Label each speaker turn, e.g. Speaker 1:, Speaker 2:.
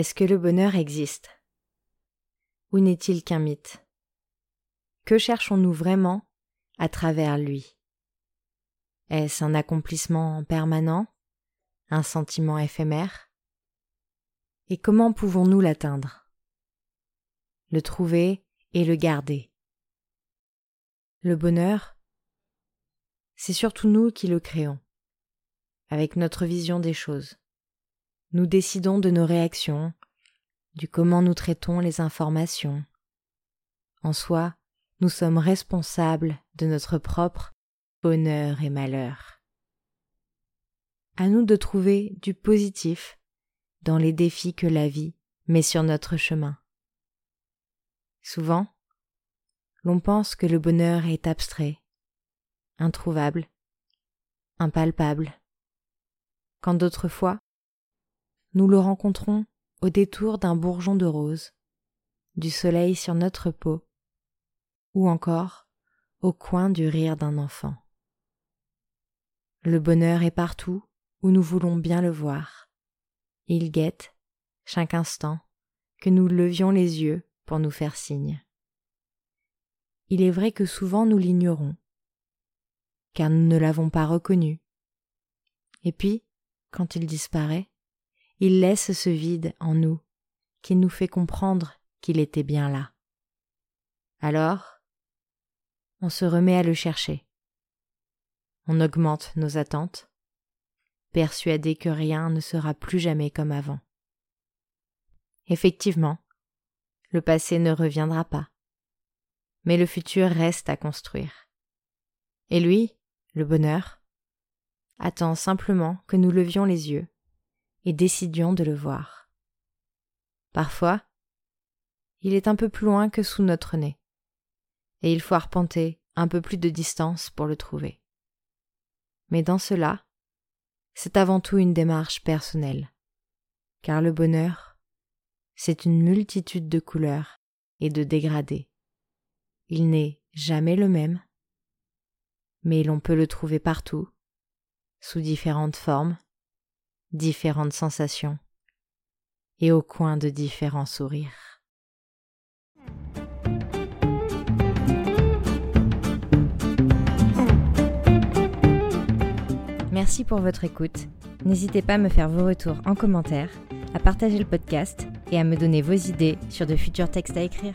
Speaker 1: Est-ce que le bonheur existe? Ou n'est-il qu'un mythe? Que cherchons-nous vraiment à travers lui? Est-ce un accomplissement permanent? Un sentiment éphémère? Et comment pouvons-nous l'atteindre? Le trouver et le garder. Le bonheur, c'est surtout nous qui le créons, avec notre vision des choses. Nous décidons de nos réactions, du comment nous traitons les informations. En soi, nous sommes responsables de notre propre bonheur et malheur. À nous de trouver du positif dans les défis que la vie met sur notre chemin. Souvent, l'on pense que le bonheur est abstrait, introuvable, impalpable, quand d'autres fois, nous le rencontrons au détour d'un bourgeon de rose, du soleil sur notre peau, ou encore au coin du rire d'un enfant. Le bonheur est partout où nous voulons bien le voir. Il guette, chaque instant, que nous levions les yeux pour nous faire signe. Il est vrai que souvent nous l'ignorons, car nous ne l'avons pas reconnu. Et puis, quand il disparaît, il laisse ce vide en nous qui nous fait comprendre qu'il était bien là. Alors, on se remet à le chercher. On augmente nos attentes, persuadé que rien ne sera plus jamais comme avant. Effectivement, le passé ne reviendra pas, mais le futur reste à construire. Et lui, le bonheur, attend simplement que nous levions les yeux et décidions de le voir. Parfois, il est un peu plus loin que sous notre nez, et il faut arpenter un peu plus de distance pour le trouver. Mais dans cela, c'est avant tout une démarche personnelle, car le bonheur, c'est une multitude de couleurs et de dégradés. Il n'est jamais le même, mais l'on peut le trouver partout, sous différentes formes, différentes sensations et au coin de différents sourires. Merci pour votre écoute. N'hésitez pas à me faire vos retours en commentaire, à partager le podcast et à me donner vos idées sur de futurs textes à écrire.